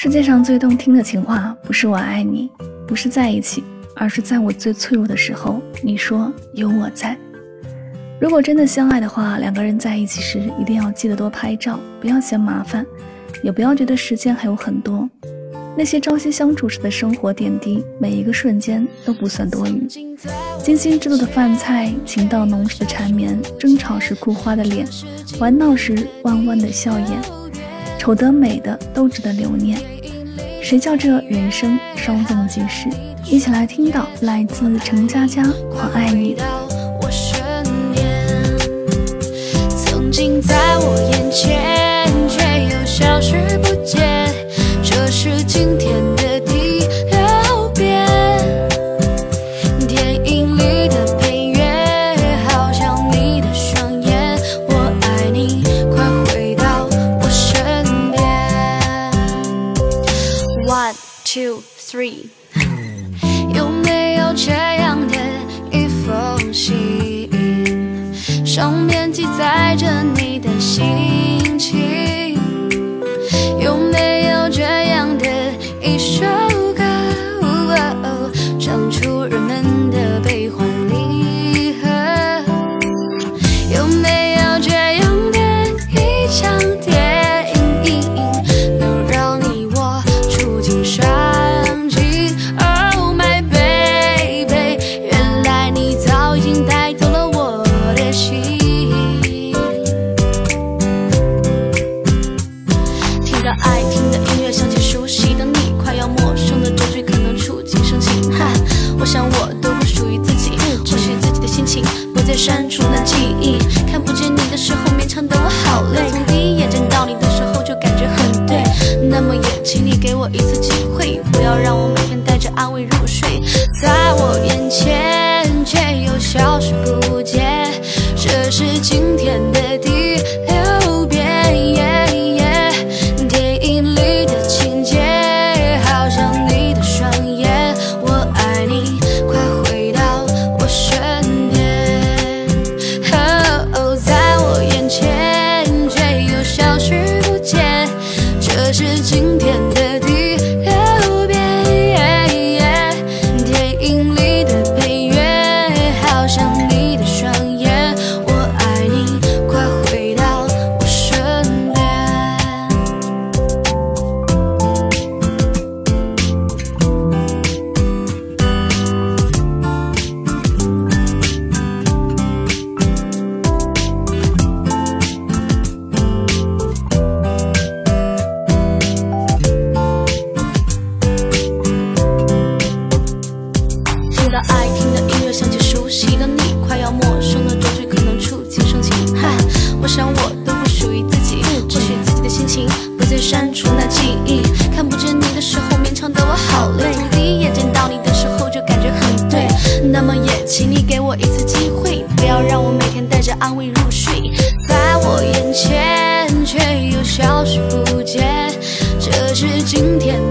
世界上最动听的情话，不是我爱你，不是在一起，而是在我最脆弱的时候，你说有我在。如果真的相爱的话，两个人在一起时一定要记得多拍照，不要嫌麻烦，也不要觉得时间还有很多。那些朝夕相处时的生活点滴，每一个瞬间都不算多余。精心制作的饭菜，情到浓时的缠绵，争吵时哭花的脸，玩闹时弯弯的笑眼。丑的美的都值得留念，谁叫这人生稍纵即逝？一起来听到来自程佳佳《和爱你》。曾经在我眼前，有没有这样的一封信，我想我都不属于自己，或许自己的心情不再删除那记忆。看不见你的时候，勉强的我好累。从第一眼见到你的时候，就感觉很对。那么也请你给我一次机会，不要让我每天带着安慰入睡，在我眼前却又消失不见，这是今天着安慰入睡，在我眼前却又消失不见。这是今天。